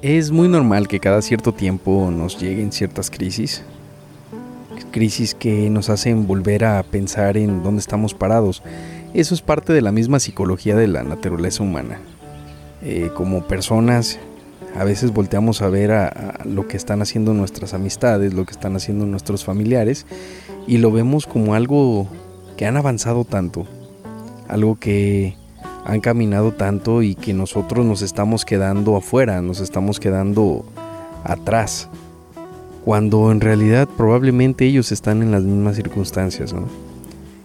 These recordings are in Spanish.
Es muy normal que cada cierto tiempo nos lleguen ciertas crisis, crisis que nos hacen volver a pensar en dónde estamos parados. Eso es parte de la misma psicología de la naturaleza humana. Eh, como personas, a veces volteamos a ver a, lo que están haciendo nuestras amistades, lo que están haciendo nuestros familiares, y lo vemos como algo que han avanzado tanto, algo que han caminado tanto y que nosotros nos estamos quedando afuera, nos estamos quedando atrás, cuando en realidad probablemente ellos están en las mismas circunstancias, ¿no?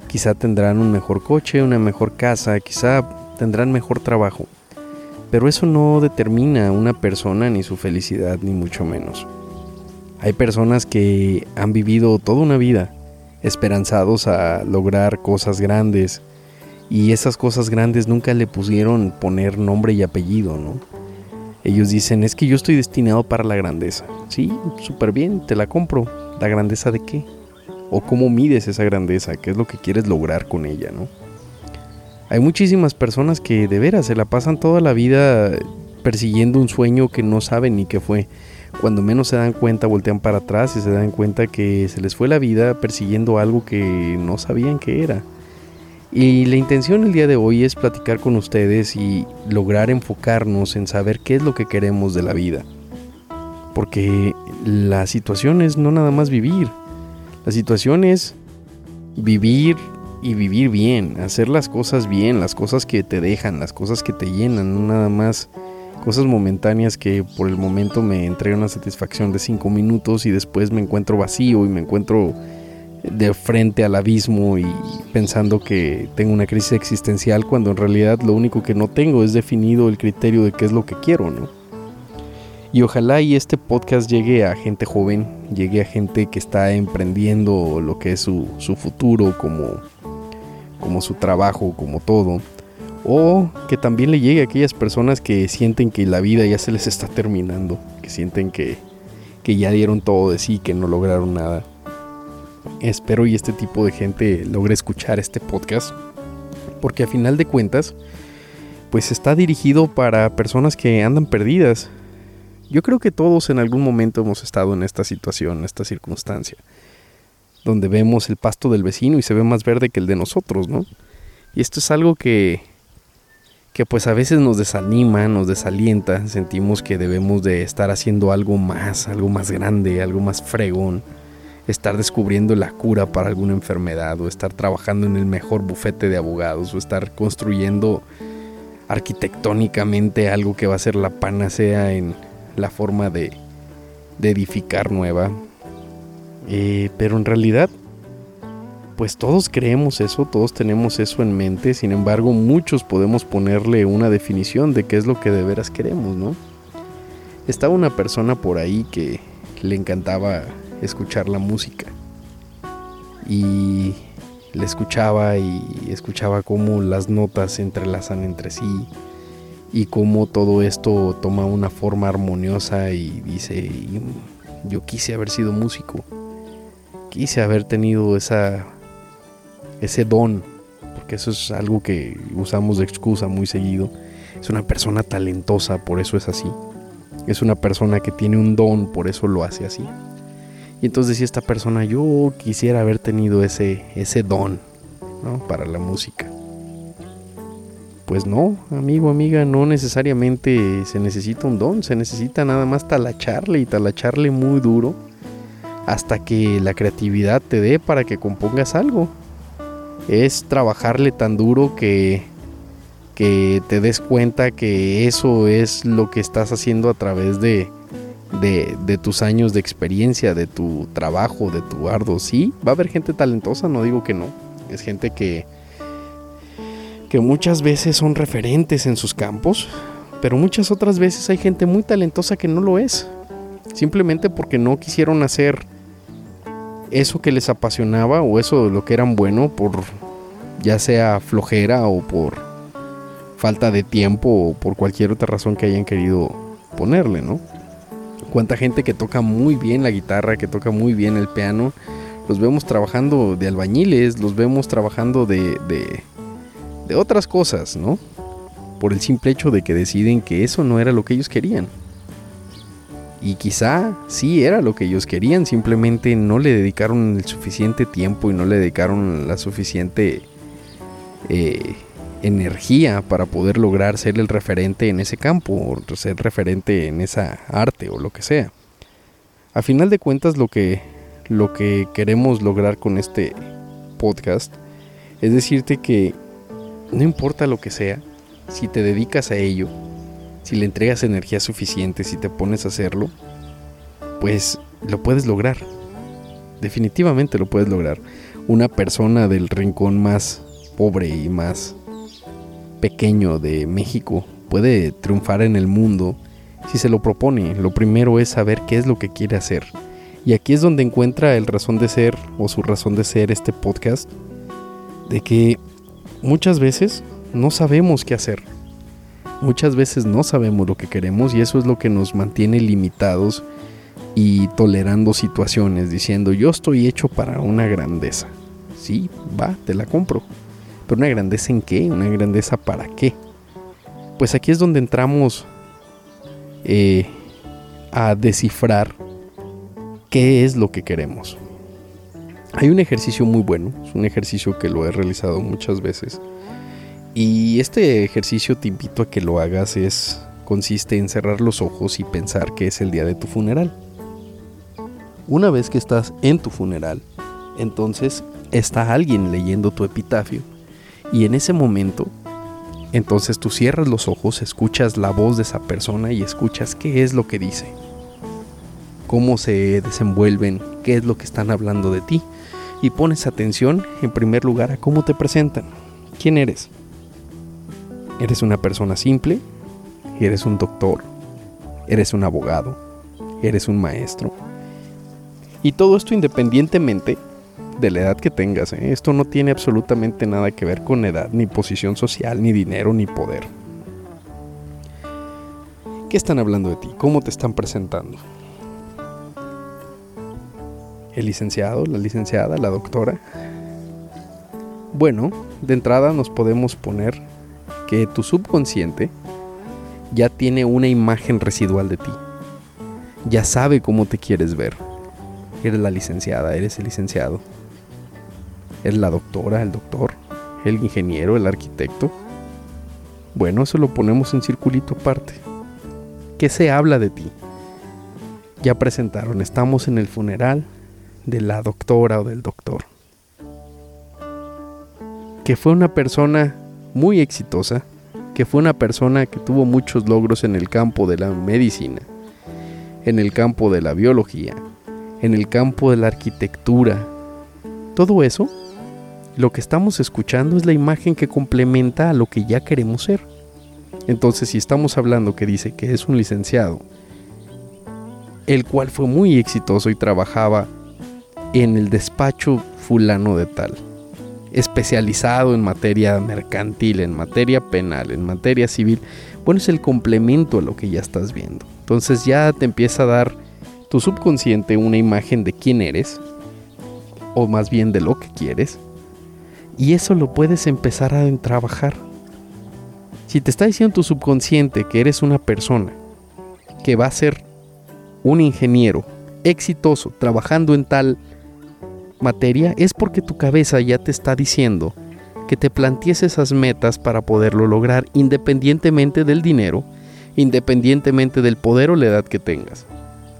Quizá tendrán un mejor coche, una mejor casa, quizá tendrán mejor trabajo, pero eso no determina una persona ni su felicidad, ni mucho menos. Hay personas que han vivido toda una vida esperanzados a lograr cosas grandes, y esas cosas grandes nunca le pusieron poner nombre y apellido, ¿no? Ellos dicen, es que yo estoy destinado para la grandeza. Sí, súper bien, te la compro. ¿La grandeza de qué? ¿O cómo mides esa grandeza? ¿Qué es lo que quieres lograr con ella, no? Hay muchísimas personas que de veras se la pasan toda la vida persiguiendo un sueño que no saben ni qué fue. Cuando menos se dan cuenta, voltean para atrás y se dan cuenta que se les fue la vida persiguiendo algo que no sabían que era. Y la intención el día de hoy es platicar con ustedes y lograr enfocarnos en saber qué es lo que queremos de la vida. Porque la situación es no nada más vivir. La situación es vivir y vivir bien, hacer las cosas bien, las cosas que te dejan, las cosas que te llenan, no nada más cosas momentáneas que por el momento me entregan una satisfacción de cinco minutos y después me encuentro vacío y me encuentro de frente al abismo y pensando que tengo una crisis existencial cuando en realidad lo único que no tengo es definido el criterio de qué es lo que quiero, ¿no? Y ojalá y este podcast llegue a gente joven, llegue a gente que está emprendiendo lo que es su, su futuro como, como su trabajo, como todo. O que también le llegue a aquellas personas que sienten que la vida ya se les está terminando, que sienten que, que ya dieron todo de sí, que no lograron nada espero y este tipo de gente logre escuchar este podcast. Porque a final de cuentas, pues está dirigido para personas que andan perdidas. Yo creo que todos en algún momento hemos estado en esta situación, en esta circunstancia. Donde vemos el pasto del vecino y se ve más verde que el de nosotros, ¿no? Y esto es algo que, que pues a veces nos desanima, nos desalienta, sentimos que debemos de estar haciendo algo más, algo más grande, algo más fregón estar descubriendo la cura para alguna enfermedad o estar trabajando en el mejor bufete de abogados o estar construyendo arquitectónicamente algo que va a ser la panacea en la forma de, edificar nueva. Eh, pero en realidad, pues todos creemos eso, todos tenemos eso en mente, sin embargo muchos podemos ponerle una definición de qué es lo que de veras queremos, ¿no? Estaba una persona por ahí que le encantaba escuchar la música. Y le escuchaba y escuchaba cómo las notas se entrelazan entre sí y cómo todo esto toma una forma armoniosa y dice, yo quise haber sido músico, quise haber tenido esa, ese don, porque eso es algo que usamos de excusa muy seguido. Es una persona talentosa, por eso es así. Es una persona que tiene un don, por eso lo hace así. Y entonces decía esta persona, yo quisiera haber tenido ese, ese don para la música. Pues no, amigo, amiga, no necesariamente se necesita un don, se necesita nada más talacharle y talacharle muy duro hasta que la creatividad te dé para que compongas algo. Es trabajarle tan duro que, que te des cuenta que eso es lo que estás haciendo a través de, de, tus años de experiencia, de tu trabajo, de tu ardo. Sí, va a haber gente talentosa, no digo que no. Es gente que, que muchas veces son referentes en sus campos, pero muchas otras veces hay gente muy talentosa que no lo es. Simplemente porque no quisieron hacer eso que les apasionaba o eso de lo que eran bueno por ya sea flojera o por falta de tiempo o por cualquier otra razón que hayan querido ponerle, ¿no? Cuánta gente que toca muy bien la guitarra, que toca muy bien el piano, los vemos trabajando de albañiles, los vemos trabajando de, de, otras cosas, ¿no? Por el simple hecho de que deciden que eso no era lo que ellos querían. Y quizá sí era lo que ellos querían, simplemente no le dedicaron el suficiente tiempo y no le dedicaron la suficiente eh, energía para poder lograr ser el referente en ese campo, o ser referente en esa arte o lo que sea. A final de cuentas lo que, lo que queremos lograr con este podcast es decirte que no importa lo que sea, si te dedicas a ello, si le entregas energía suficiente, si te pones a hacerlo, pues lo puedes lograr. Definitivamente lo puedes lograr. Una persona del rincón más pobre y más pequeño de México puede triunfar en el mundo si se lo propone. Lo primero es saber qué es lo que quiere hacer. Y aquí es donde encuentra el razón de ser o su razón de ser este podcast. De que muchas veces no sabemos qué hacer. Muchas veces no sabemos lo que queremos y eso es lo que nos mantiene limitados y tolerando situaciones diciendo yo estoy hecho para una grandeza. Sí, va, te la compro. Pero una grandeza en qué? Una grandeza para qué? Pues aquí es donde entramos eh, a descifrar qué es lo que queremos. Hay un ejercicio muy bueno, es un ejercicio que lo he realizado muchas veces. Y este ejercicio te invito a que lo hagas es consiste en cerrar los ojos y pensar que es el día de tu funeral. Una vez que estás en tu funeral, entonces está alguien leyendo tu epitafio y en ese momento entonces tú cierras los ojos, escuchas la voz de esa persona y escuchas qué es lo que dice, cómo se desenvuelven, qué es lo que están hablando de ti. Y pones atención en primer lugar a cómo te presentan. ¿Quién eres? ¿Eres una persona simple? ¿Eres un doctor? ¿Eres un abogado? ¿Eres un maestro? Y todo esto independientemente de la edad que tengas. ¿eh? Esto no tiene absolutamente nada que ver con edad, ni posición social, ni dinero, ni poder. ¿Qué están hablando de ti? ¿Cómo te están presentando? ¿El licenciado, la licenciada, la doctora? Bueno, de entrada nos podemos poner que tu subconsciente ya tiene una imagen residual de ti. Ya sabe cómo te quieres ver. Eres la licenciada, eres el licenciado es la doctora, el doctor, el ingeniero, el arquitecto. Bueno, eso lo ponemos en circulito aparte. ¿Qué se habla de ti? Ya presentaron, estamos en el funeral de la doctora o del doctor. Que fue una persona muy exitosa, que fue una persona que tuvo muchos logros en el campo de la medicina, en el campo de la biología, en el campo de la arquitectura. Todo eso lo que estamos escuchando es la imagen que complementa a lo que ya queremos ser. Entonces, si estamos hablando que dice que es un licenciado, el cual fue muy exitoso y trabajaba en el despacho fulano de tal, especializado en materia mercantil, en materia penal, en materia civil, bueno, es el complemento a lo que ya estás viendo. Entonces ya te empieza a dar tu subconsciente una imagen de quién eres, o más bien de lo que quieres, y eso lo puedes empezar a trabajar. Si te está diciendo tu subconsciente que eres una persona que va a ser un ingeniero exitoso trabajando en tal materia, es porque tu cabeza ya te está diciendo que te plantees esas metas para poderlo lograr independientemente del dinero, independientemente del poder o la edad que tengas.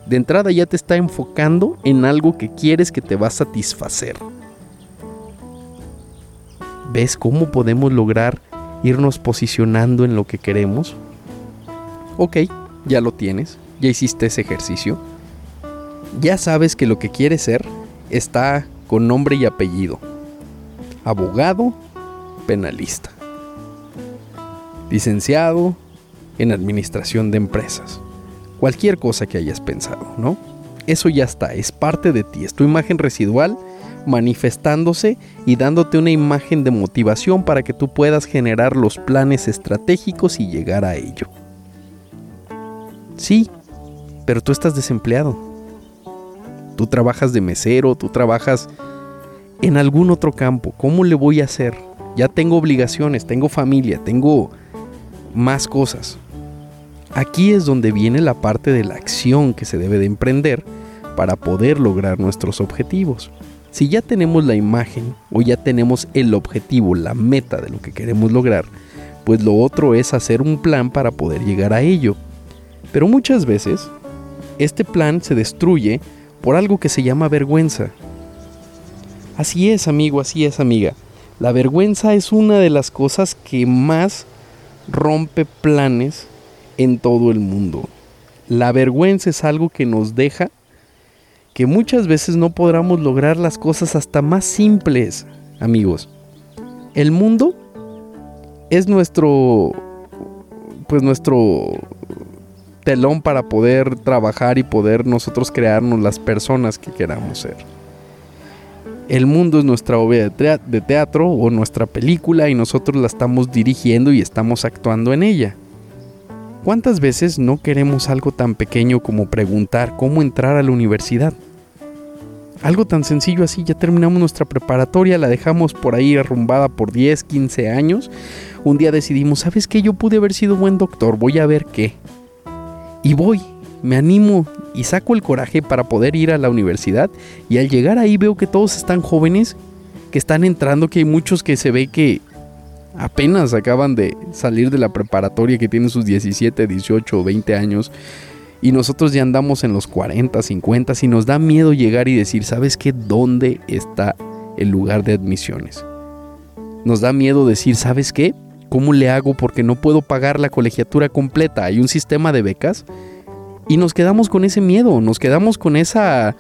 De entrada ya te está enfocando en algo que quieres que te va a satisfacer. ¿Ves cómo podemos lograr irnos posicionando en lo que queremos? Ok, ya lo tienes, ya hiciste ese ejercicio. Ya sabes que lo que quieres ser está con nombre y apellido. Abogado, penalista. Licenciado en administración de empresas. Cualquier cosa que hayas pensado, ¿no? Eso ya está, es parte de ti, es tu imagen residual manifestándose y dándote una imagen de motivación para que tú puedas generar los planes estratégicos y llegar a ello. Sí, pero tú estás desempleado. Tú trabajas de mesero, tú trabajas en algún otro campo. ¿Cómo le voy a hacer? Ya tengo obligaciones, tengo familia, tengo más cosas. Aquí es donde viene la parte de la acción que se debe de emprender para poder lograr nuestros objetivos. Si ya tenemos la imagen o ya tenemos el objetivo, la meta de lo que queremos lograr, pues lo otro es hacer un plan para poder llegar a ello. Pero muchas veces este plan se destruye por algo que se llama vergüenza. Así es, amigo, así es, amiga. La vergüenza es una de las cosas que más rompe planes en todo el mundo. La vergüenza es algo que nos deja que muchas veces no podamos lograr las cosas hasta más simples, amigos. El mundo es nuestro pues nuestro telón para poder trabajar y poder nosotros crearnos las personas que queramos ser. El mundo es nuestra obra de teatro o nuestra película y nosotros la estamos dirigiendo y estamos actuando en ella. ¿Cuántas veces no queremos algo tan pequeño como preguntar cómo entrar a la universidad? Algo tan sencillo así, ya terminamos nuestra preparatoria, la dejamos por ahí arrumbada por 10, 15 años. Un día decidimos, ¿sabes qué? Yo pude haber sido buen doctor, voy a ver qué. Y voy, me animo y saco el coraje para poder ir a la universidad y al llegar ahí veo que todos están jóvenes, que están entrando, que hay muchos que se ve que apenas acaban de salir de la preparatoria, que tienen sus 17, 18 o 20 años, y nosotros ya andamos en los 40, 50, y nos da miedo llegar y decir, ¿sabes qué? ¿Dónde está el lugar de admisiones? Nos da miedo decir, ¿sabes qué? ¿Cómo le hago porque no puedo pagar la colegiatura completa? Hay un sistema de becas y nos quedamos con ese miedo, nos quedamos con esa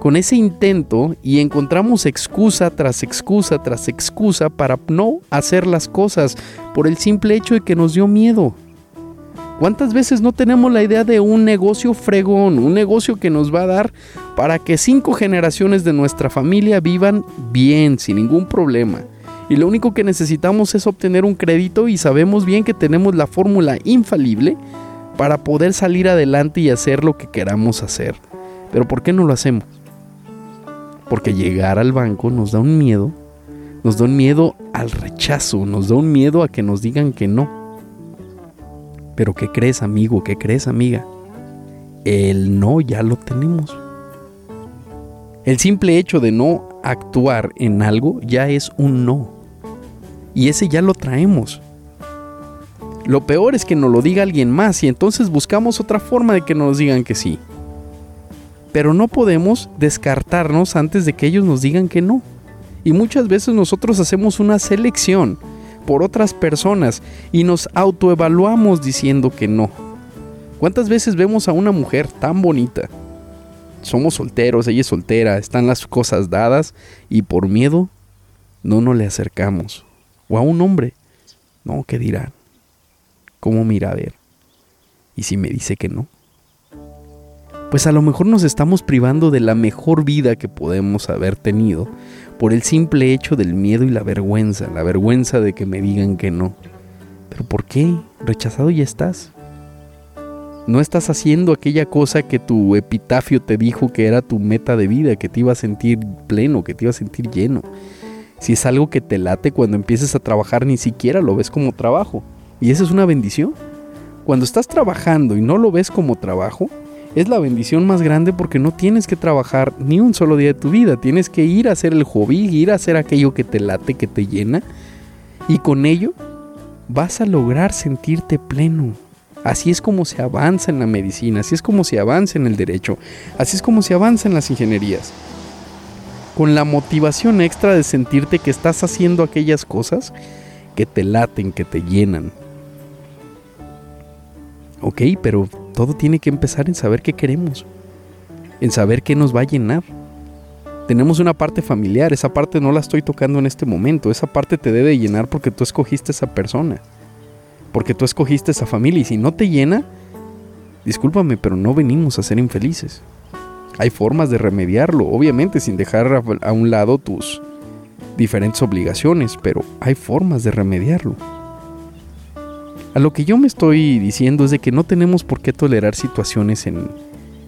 con ese intento y encontramos excusa tras excusa tras excusa para no hacer las cosas por el simple hecho de que nos dio miedo. ¿Cuántas veces no tenemos la idea de un negocio fregón, un negocio que nos va a dar para que cinco generaciones de nuestra familia vivan bien, sin ningún problema? Y lo único que necesitamos es obtener un crédito y sabemos bien que tenemos la fórmula infalible para poder salir adelante y hacer lo que queramos hacer. Pero ¿por qué no lo hacemos? Porque llegar al banco nos da un miedo, nos da un miedo al rechazo, nos da un miedo a que nos digan que no. Pero ¿qué crees amigo? ¿Qué crees amiga? El no ya lo tenemos. El simple hecho de no actuar en algo ya es un no. Y ese ya lo traemos. Lo peor es que nos lo diga alguien más y entonces buscamos otra forma de que nos digan que sí pero no podemos descartarnos antes de que ellos nos digan que no. Y muchas veces nosotros hacemos una selección por otras personas y nos autoevaluamos diciendo que no. ¿Cuántas veces vemos a una mujer tan bonita? Somos solteros, ella es soltera, están las cosas dadas y por miedo no nos le acercamos. O a un hombre, no, ¿qué dirán? ¿Cómo mira a ver? ¿Y si me dice que no? Pues a lo mejor nos estamos privando de la mejor vida que podemos haber tenido por el simple hecho del miedo y la vergüenza, la vergüenza de que me digan que no. Pero ¿por qué? Rechazado ya estás. No estás haciendo aquella cosa que tu epitafio te dijo que era tu meta de vida, que te iba a sentir pleno, que te iba a sentir lleno. Si es algo que te late cuando empieces a trabajar, ni siquiera lo ves como trabajo. Y esa es una bendición. Cuando estás trabajando y no lo ves como trabajo, es la bendición más grande porque no tienes que trabajar ni un solo día de tu vida. Tienes que ir a hacer el hobby, ir a hacer aquello que te late, que te llena. Y con ello vas a lograr sentirte pleno. Así es como se avanza en la medicina, así es como se avanza en el derecho, así es como se avanza en las ingenierías. Con la motivación extra de sentirte que estás haciendo aquellas cosas que te laten, que te llenan. Ok, pero todo tiene que empezar en saber qué queremos, en saber qué nos va a llenar. Tenemos una parte familiar, esa parte no la estoy tocando en este momento, esa parte te debe llenar porque tú escogiste esa persona, porque tú escogiste esa familia y si no te llena, discúlpame, pero no venimos a ser infelices. Hay formas de remediarlo, obviamente sin dejar a un lado tus diferentes obligaciones, pero hay formas de remediarlo. A lo que yo me estoy diciendo es de que no tenemos por qué tolerar situaciones en,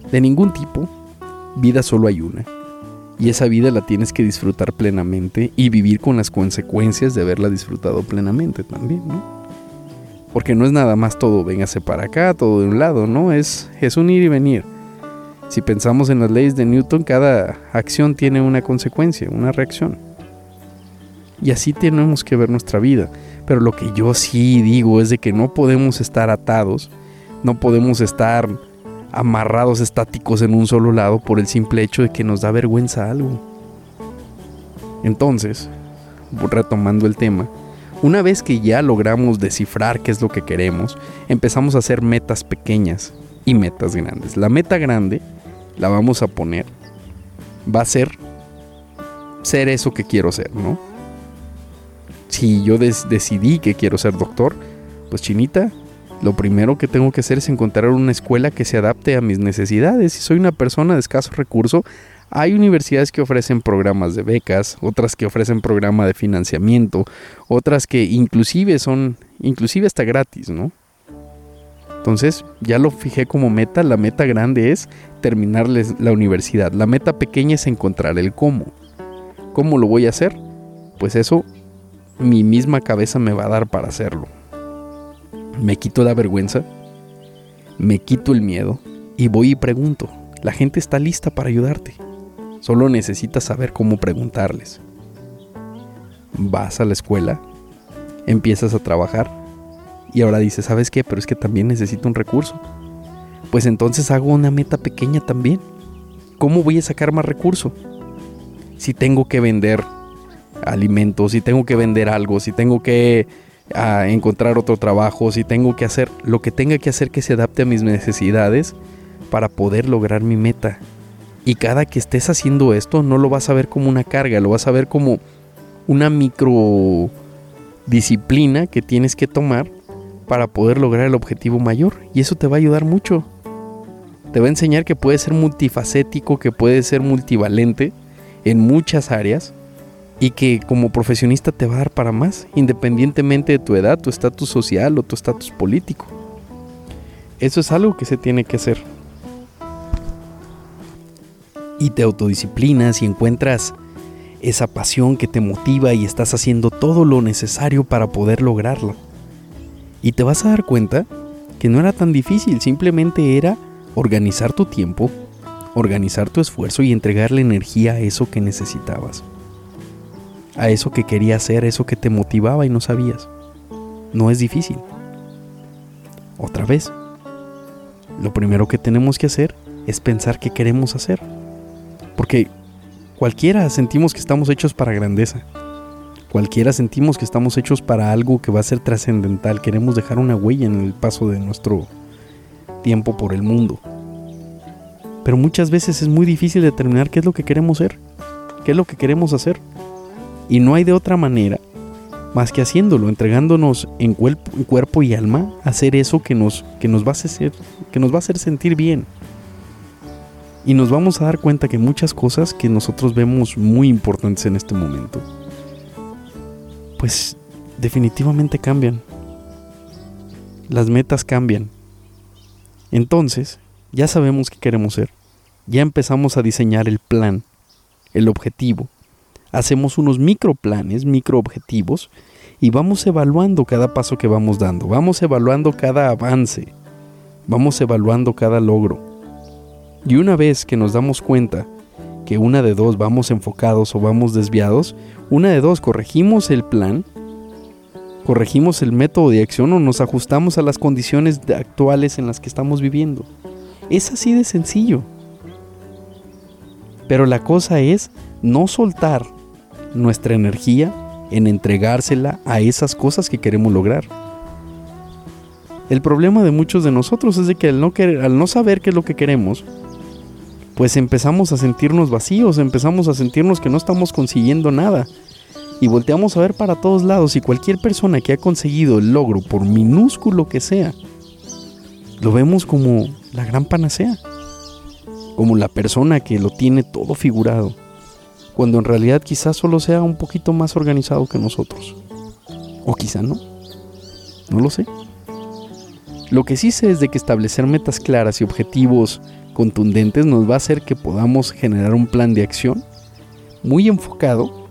de ningún tipo. Vida solo hay una. Y esa vida la tienes que disfrutar plenamente y vivir con las consecuencias de haberla disfrutado plenamente también, ¿no? Porque no es nada más todo, véngase para acá, todo de un lado, ¿no? Es, es un ir y venir. Si pensamos en las leyes de Newton, cada acción tiene una consecuencia, una reacción. Y así tenemos que ver nuestra vida. Pero lo que yo sí digo es de que no podemos estar atados, no podemos estar amarrados estáticos en un solo lado por el simple hecho de que nos da vergüenza algo. Entonces, retomando el tema, una vez que ya logramos descifrar qué es lo que queremos, empezamos a hacer metas pequeñas y metas grandes. La meta grande la vamos a poner, va a ser ser eso que quiero ser, ¿no? Si yo decidí que quiero ser doctor, pues chinita, lo primero que tengo que hacer es encontrar una escuela que se adapte a mis necesidades. Si soy una persona de escaso recurso, hay universidades que ofrecen programas de becas, otras que ofrecen programa de financiamiento, otras que inclusive son, inclusive hasta gratis, ¿no? Entonces ya lo fijé como meta, la meta grande es terminar la universidad, la meta pequeña es encontrar el cómo. ¿Cómo lo voy a hacer? Pues eso mi misma cabeza me va a dar para hacerlo. Me quito la vergüenza, me quito el miedo y voy y pregunto. La gente está lista para ayudarte. Solo necesitas saber cómo preguntarles. Vas a la escuela, empiezas a trabajar y ahora dices, ¿sabes qué? Pero es que también necesito un recurso. Pues entonces hago una meta pequeña también. ¿Cómo voy a sacar más recurso? Si tengo que vender alimentos, si tengo que vender algo, si tengo que ah, encontrar otro trabajo, si tengo que hacer lo que tenga que hacer que se adapte a mis necesidades para poder lograr mi meta. Y cada que estés haciendo esto, no lo vas a ver como una carga, lo vas a ver como una micro disciplina que tienes que tomar para poder lograr el objetivo mayor. Y eso te va a ayudar mucho. Te va a enseñar que puedes ser multifacético, que puedes ser multivalente en muchas áreas y que como profesionista te va a dar para más, independientemente de tu edad, tu estatus social o tu estatus político. Eso es algo que se tiene que hacer y te autodisciplinas y encuentras esa pasión que te motiva y estás haciendo todo lo necesario para poder lograrlo. Y te vas a dar cuenta que no era tan difícil, simplemente era organizar tu tiempo, organizar tu esfuerzo y entregarle energía a eso que necesitabas. A eso que querías hacer, eso que te motivaba y no sabías. No es difícil. Otra vez, lo primero que tenemos que hacer es pensar qué queremos hacer. Porque cualquiera sentimos que estamos hechos para grandeza. Cualquiera sentimos que estamos hechos para algo que va a ser trascendental. Queremos dejar una huella en el paso de nuestro tiempo por el mundo. Pero muchas veces es muy difícil determinar qué es lo que queremos ser, qué es lo que queremos hacer. Y no hay de otra manera más que haciéndolo, entregándonos en cuerpo, y alma hacer eso que nos, que nos va a hacer, que nos va a hacer sentir bien. Y nos vamos a dar cuenta que muchas cosas que nosotros vemos muy importantes en este momento, pues definitivamente cambian. Las metas cambian. Entonces, ya sabemos qué queremos ser. Ya empezamos a diseñar el plan, el objetivo. Hacemos unos microplanes, microobjetivos y vamos evaluando cada paso que vamos dando. Vamos evaluando cada avance. Vamos evaluando cada logro. Y una vez que nos damos cuenta que una de dos vamos enfocados o vamos desviados, una de dos corregimos el plan, corregimos el método de acción o nos ajustamos a las condiciones actuales en las que estamos viviendo. Es así de sencillo. Pero la cosa es no soltar nuestra energía en entregársela a esas cosas que queremos lograr. El problema de muchos de nosotros es de que al no, querer, al no saber qué es lo que queremos, pues empezamos a sentirnos vacíos, empezamos a sentirnos que no estamos consiguiendo nada. Y volteamos a ver para todos lados y cualquier persona que ha conseguido el logro, por minúsculo que sea, lo vemos como la gran panacea, como la persona que lo tiene todo figurado, cuando en realidad quizás solo sea un poquito más organizado que nosotros. O quizá no. No lo sé. Lo que sí sé es de que establecer metas claras y objetivos contundentes nos va a hacer que podamos generar un plan de acción muy enfocado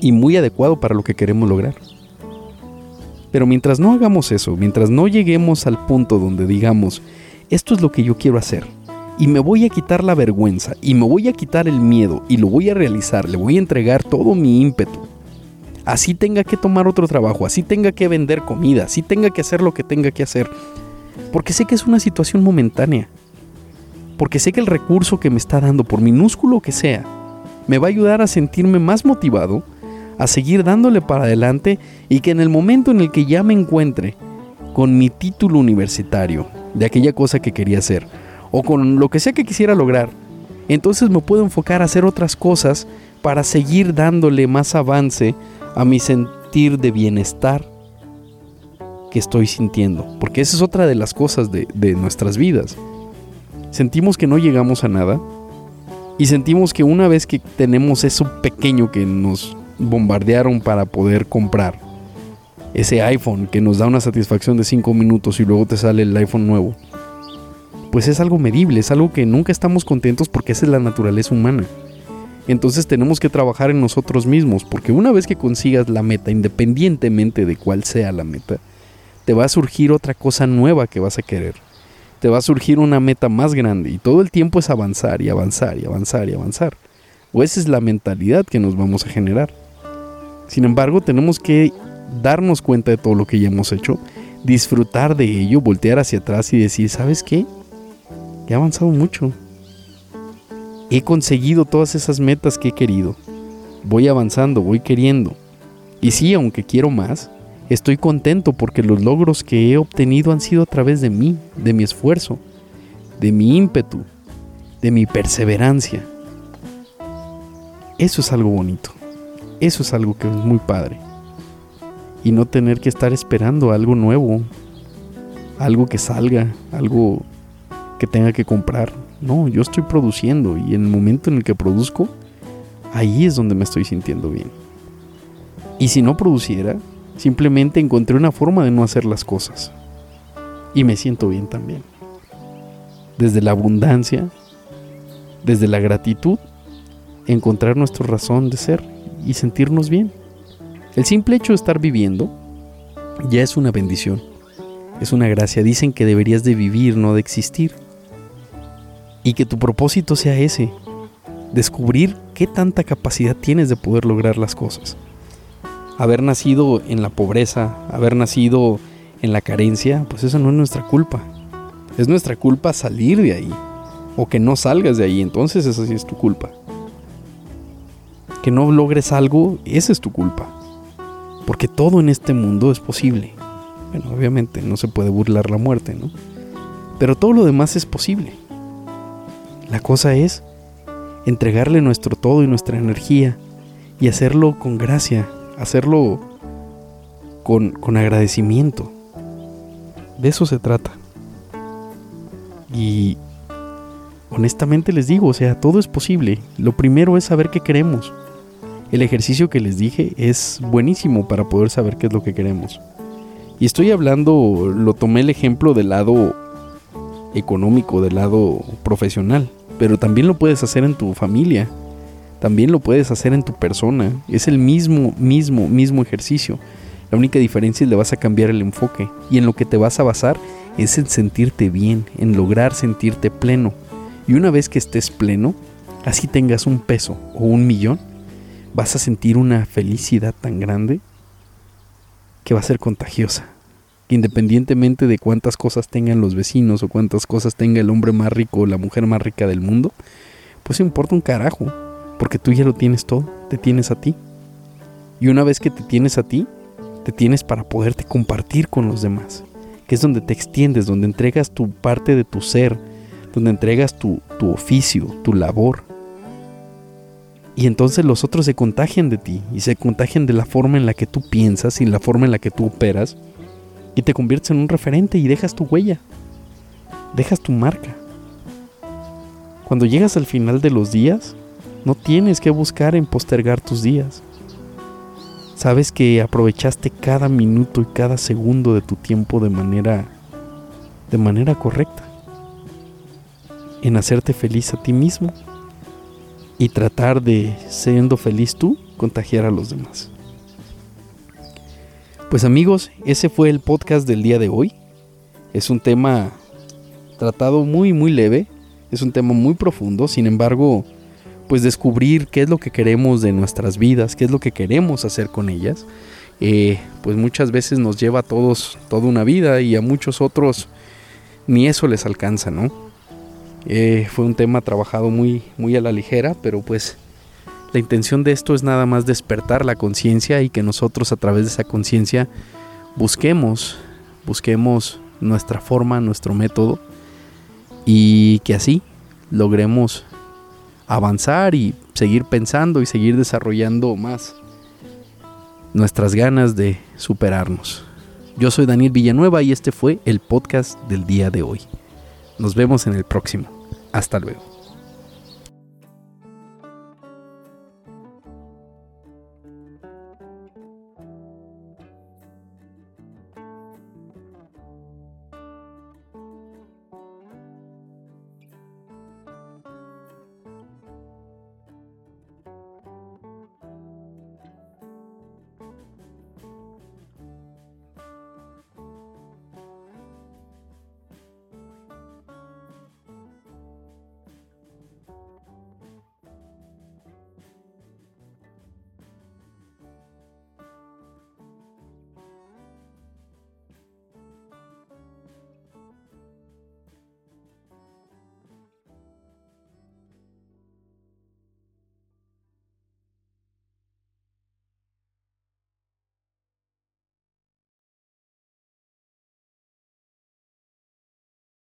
y muy adecuado para lo que queremos lograr. Pero mientras no hagamos eso, mientras no lleguemos al punto donde digamos, esto es lo que yo quiero hacer, y me voy a quitar la vergüenza, y me voy a quitar el miedo, y lo voy a realizar, le voy a entregar todo mi ímpetu, así tenga que tomar otro trabajo, así tenga que vender comida, así tenga que hacer lo que tenga que hacer, porque sé que es una situación momentánea, porque sé que el recurso que me está dando, por minúsculo que sea, me va a ayudar a sentirme más motivado, a seguir dándole para adelante y que en el momento en el que ya me encuentre con mi título universitario de aquella cosa que quería hacer o con lo que sea que quisiera lograr, entonces me puedo enfocar a hacer otras cosas para seguir dándole más avance a mi sentir de bienestar que estoy sintiendo. Porque esa es otra de las cosas de, nuestras vidas. Sentimos que no llegamos a nada y sentimos que una vez que tenemos eso pequeño que nos bombardearon para poder comprar, ese iPhone que nos da una satisfacción de 5 minutos y luego te sale el iPhone nuevo, pues es algo medible, es algo que nunca estamos contentos porque esa es la naturaleza humana. Entonces tenemos que trabajar en nosotros mismos, porque una vez que consigas la meta, independientemente de cuál sea la meta, te va a surgir otra cosa nueva que vas a querer. Te va a surgir una meta más grande y todo el tiempo es avanzar y avanzar y avanzar y avanzar. O esa es la mentalidad que nos vamos a generar. Sin embargo, tenemos que darnos cuenta de todo lo que ya hemos hecho, disfrutar de ello, voltear hacia atrás y decir, ¿sabes qué? He avanzado mucho. He conseguido todas esas metas que he querido. Voy avanzando, voy queriendo. Y sí, aunque quiero más, estoy contento porque los logros que he obtenido han sido a través de mí, de mi esfuerzo, de mi ímpetu, de mi perseverancia. Eso es algo bonito. Eso es algo que es muy padre. Y no tener que estar esperando algo nuevo, algo que salga, algo que tenga que comprar. No, yo estoy produciendo y en el momento en el que produzco, ahí es donde me estoy sintiendo bien. Y si no produciera, simplemente encontré una forma de no hacer las cosas. Y me siento bien también. Desde la abundancia, desde la gratitud, encontrar nuestra razón de ser y sentirnos bien. El simple hecho de estar viviendo ya es una bendición, es una gracia. Dicen que deberías de vivir, no de existir. Y que tu propósito sea ese, descubrir qué tanta capacidad tienes de poder lograr las cosas. Haber nacido en la pobreza, haber nacido en la carencia, pues eso no es nuestra culpa. Es nuestra culpa salir de ahí o que no salgas de ahí, entonces esa sí es tu culpa que no logres algo, esa es tu culpa. Porque todo en este mundo es posible. Bueno, obviamente no se puede burlar la muerte, ¿no? Pero todo lo demás es posible. La cosa es entregarle nuestro todo y nuestra energía y hacerlo con gracia, hacerlo con, con agradecimiento. De eso se trata. Y honestamente les digo, o sea, todo es posible. Lo primero es saber qué queremos. El ejercicio que les dije es buenísimo para poder saber qué es lo que queremos. Y estoy hablando, lo tomé el ejemplo del lado económico, del lado profesional, pero también lo puedes hacer en tu familia, también lo puedes hacer en tu persona. Es el mismo, mismo, mismo ejercicio. La única diferencia es le vas a cambiar el enfoque y en lo que te vas a basar es en sentirte bien, en lograr sentirte pleno. Y una vez que estés pleno, así tengas un peso o un millón, vas a sentir una felicidad tan grande que va a ser contagiosa. Independientemente de cuántas cosas tengan los vecinos o cuántas cosas tenga el hombre más rico o la mujer más rica del mundo, pues importa un carajo, porque tú ya lo tienes todo, te tienes a ti. Y una vez que te tienes a ti, te tienes para poderte compartir con los demás, que es donde te extiendes, donde entregas tu parte de tu ser, donde entregas tu, tu oficio, tu labor, y entonces los otros se contagian de ti y se contagian de la forma en la que tú piensas y la forma en la que tú operas y te conviertes en un referente y dejas tu huella, dejas tu marca. Cuando llegas al final de los días, no tienes que buscar en postergar tus días. Sabes que aprovechaste cada minuto y cada segundo de tu tiempo de manera de manera correcta. En hacerte feliz a ti mismo y tratar de, siendo feliz tú, contagiar a los demás. Pues amigos, ese fue el podcast del día de hoy. Es un tema tratado muy muy leve, es un tema muy profundo, sin embargo, pues descubrir qué es lo que queremos de nuestras vidas, qué es lo que queremos hacer con ellas, eh, pues muchas veces nos lleva a todos toda una vida y a muchos otros ni eso les alcanza, ¿no? Eh, fue un tema trabajado muy, muy a la ligera, pero pues la intención de esto es nada más despertar la conciencia y que nosotros a través de esa conciencia busquemos, busquemos nuestra forma, nuestro método y que así logremos avanzar y seguir pensando y seguir desarrollando más nuestras ganas de superarnos. Yo soy Daniel Villanueva y este fue el podcast del día de hoy. Nos vemos en el próximo. Hasta luego.